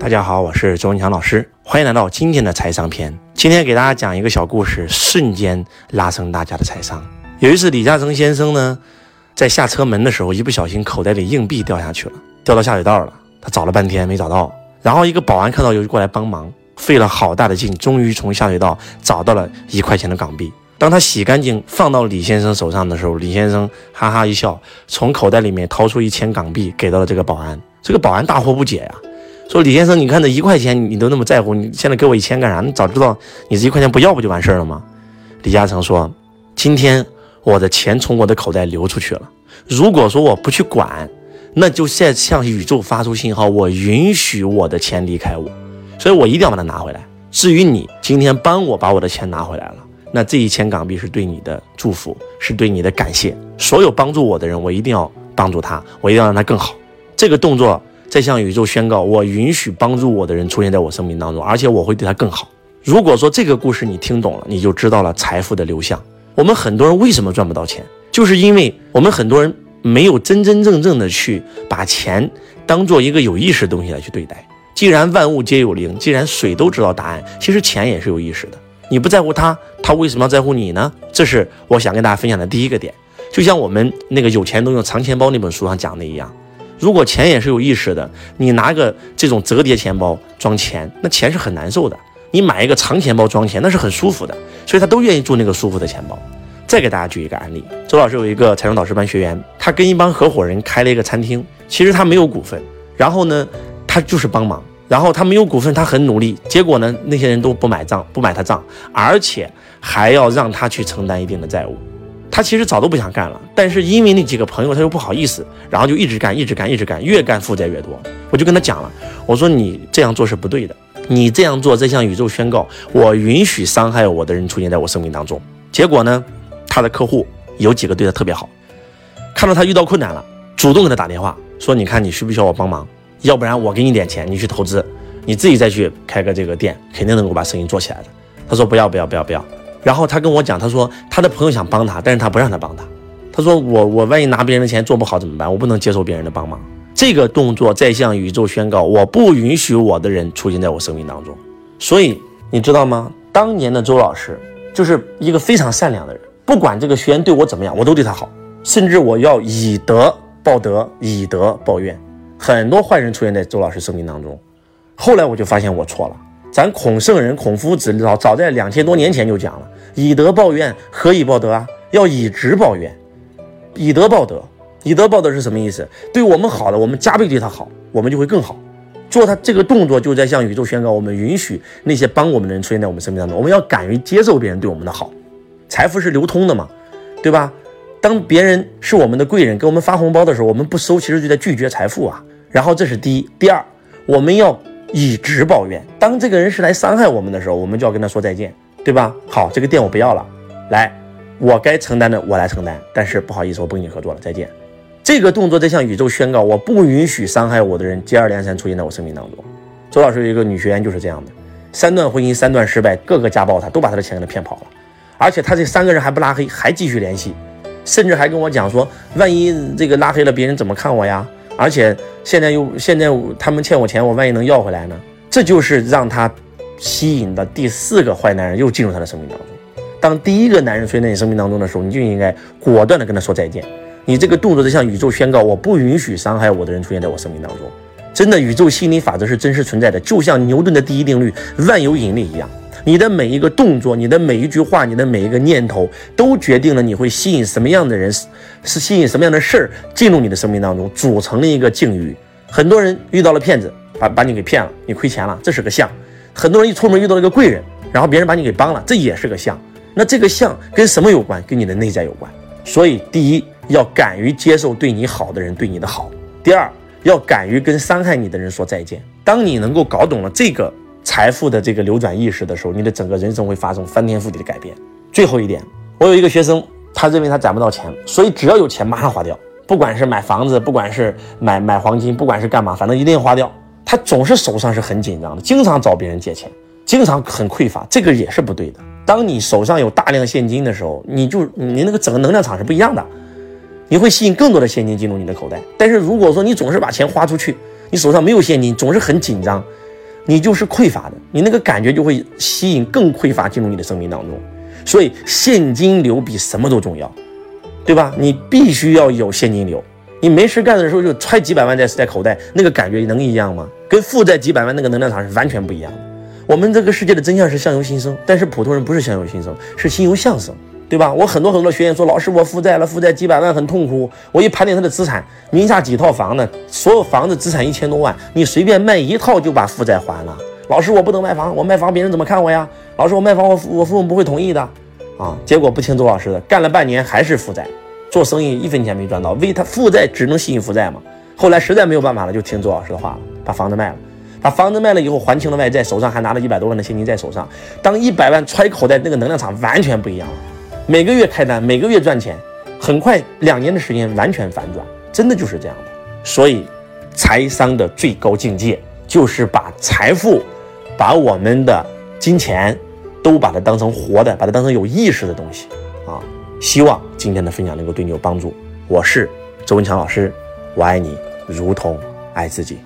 大家好，我是周文强老师，欢迎来到今天的财商篇。今天给大家讲一个小故事，瞬间拉升大家的财商。有一次，李嘉诚先生呢，在下车门的时候，一不小心口袋里硬币掉下去了，掉到下水道了。他找了半天没找到，然后一个保安看到就过来帮忙，费了好大的劲，终于从下水道找到了一块钱的港币。当他洗干净放到李先生手上的时候，李先生哈哈一笑，从口袋里面掏出一千港币给到了这个保安。这个保安大惑不解呀。说李先生，你看这一块钱你都那么在乎，你现在给我一千干啥？你早知道你这一块钱不要不就完事儿了吗？李嘉诚说：“今天我的钱从我的口袋流出去了，如果说我不去管，那就在向宇宙发出信号，我允许我的钱离开我，所以我一定要把它拿回来。至于你今天帮我把我的钱拿回来了，那这一千港币是对你的祝福，是对你的感谢。所有帮助我的人，我一定要帮助他，我一定要让他更好。这个动作。”在向宇宙宣告，我允许帮助我的人出现在我生命当中，而且我会对他更好。如果说这个故事你听懂了，你就知道了财富的流向。我们很多人为什么赚不到钱，就是因为我们很多人没有真真正正的去把钱当做一个有意识的东西来去对待。既然万物皆有灵，既然水都知道答案，其实钱也是有意识的。你不在乎他，他为什么要在乎你呢？这是我想跟大家分享的第一个点。就像我们那个有钱都用藏钱包那本书上讲的一样。如果钱也是有意识的，你拿个这种折叠钱包装钱，那钱是很难受的。你买一个长钱包装钱，那是很舒服的。所以他都愿意住那个舒服的钱包。再给大家举一个案例，周老师有一个财商导师班学员，他跟一帮合伙人开了一个餐厅，其实他没有股份，然后呢，他就是帮忙，然后他没有股份，他很努力，结果呢，那些人都不买账，不买他账，而且还要让他去承担一定的债务。他其实早都不想干了，但是因为那几个朋友，他又不好意思，然后就一直干，一直干，一直干，越干负债越多。我就跟他讲了，我说你这样做是不对的，你这样做在向宇宙宣告，我允许伤害我的人出现在我生命当中。结果呢，他的客户有几个对他特别好，看到他遇到困难了，主动给他打电话说，你看你需不需要我帮忙？要不然我给你点钱，你去投资，你自己再去开个这个店，肯定能够把生意做起来的。他说不要不要不要不要。然后他跟我讲，他说他的朋友想帮他，但是他不让他帮他。他说我我万一拿别人的钱做不好怎么办？我不能接受别人的帮忙。这个动作在向宇宙宣告，我不允许我的人出现在我生命当中。所以你知道吗？当年的周老师就是一个非常善良的人，不管这个学员对我怎么样，我都对他好，甚至我要以德报德，以德报怨。很多坏人出现在周老师生命当中，后来我就发现我错了。咱孔圣人孔夫子早早在两千多年前就讲了，以德报怨，何以报德啊？要以直报怨，以德报德。以德报德是什么意思？对我们好的，我们加倍对他好，我们就会更好。做他这个动作，就在向宇宙宣告，我们允许那些帮我们的人出现在我们生命当中。我们要敢于接受别人对我们的好。财富是流通的嘛，对吧？当别人是我们的贵人，给我们发红包的时候，我们不收，其实就在拒绝财富啊。然后这是第一，第二，我们要。以直报怨，当这个人是来伤害我们的时候，我们就要跟他说再见，对吧？好，这个店我不要了，来，我该承担的我来承担，但是不好意思，我不跟你合作了，再见。这个动作在向宇宙宣告，我不允许伤害我的人接二连三出现在我生命当中。周老师有一个女学员就是这样的，三段婚姻三段失败，个个家暴她，都把她的钱给她骗跑了，而且她这三个人还不拉黑，还继续联系，甚至还跟我讲说，万一这个拉黑了，别人怎么看我呀？而且现在又现在他们欠我钱，我万一能要回来呢？这就是让他吸引的第四个坏男人又进入他的生命当中。当第一个男人出现在你生命当中的时候，你就应该果断的跟他说再见。你这个动作在向宇宙宣告，我不允许伤害我的人出现在我生命当中。真的，宇宙心理法则是真实存在的，就像牛顿的第一定律万有引力一样。你的每一个动作，你的每一句话，你的每一个念头，都决定了你会吸引什么样的人，是吸引什么样的事儿进入你的生命当中，组成了一个境遇。很多人遇到了骗子，把把你给骗了，你亏钱了，这是个相。很多人一出门遇到了一个贵人，然后别人把你给帮了，这也是个相。那这个相跟什么有关？跟你的内在有关。所以，第一，要敢于接受对你好的人对你的好；第二，要敢于跟伤害你的人说再见。当你能够搞懂了这个。财富的这个流转意识的时候，你的整个人生会发生翻天覆地的改变。最后一点，我有一个学生，他认为他攒不到钱，所以只要有钱马上花掉，不管是买房子，不管是买买黄金，不管是干嘛，反正一定要花掉。他总是手上是很紧张的，经常找别人借钱，经常很匮乏，这个也是不对的。当你手上有大量现金的时候，你就你那个整个能量场是不一样的，你会吸引更多的现金进入你的口袋。但是如果说你总是把钱花出去，你手上没有现金，总是很紧张。你就是匮乏的，你那个感觉就会吸引更匮乏进入你的生命当中。所以现金流比什么都重要，对吧？你必须要有现金流。你没事干的时候就揣几百万在在口袋，那个感觉能一样吗？跟负债几百万那个能量场是完全不一样的。我们这个世界的真相是相由心生，但是普通人不是相由心生，是心由相生，对吧？我很多很多学员说，老师我负债了，负债几百万很痛苦。我一盘点他的资产，名下几套房呢？所有房子资产一千多万，你随便卖一套就把负债还了。老师我不能卖房，我卖房别人怎么看我呀？老师我卖房我我父母不会同意的啊。结果不听周老师的，干了半年还是负债。做生意一分钱没赚到，为他负债只能吸引负债嘛。后来实在没有办法了，就听周老师的话了，把房子卖了。把房子卖了以后，还清了外债，手上还拿了一百多万的现金在手上。当一百万揣口袋，那个能量场完全不一样了。每个月开单，每个月赚钱，很快两年的时间完全反转，真的就是这样的。所以，财商的最高境界就是把财富，把我们的金钱，都把它当成活的，把它当成有意识的东西啊。希望今天的分享能够对你有帮助。我是周文强老师，我爱你如同爱自己。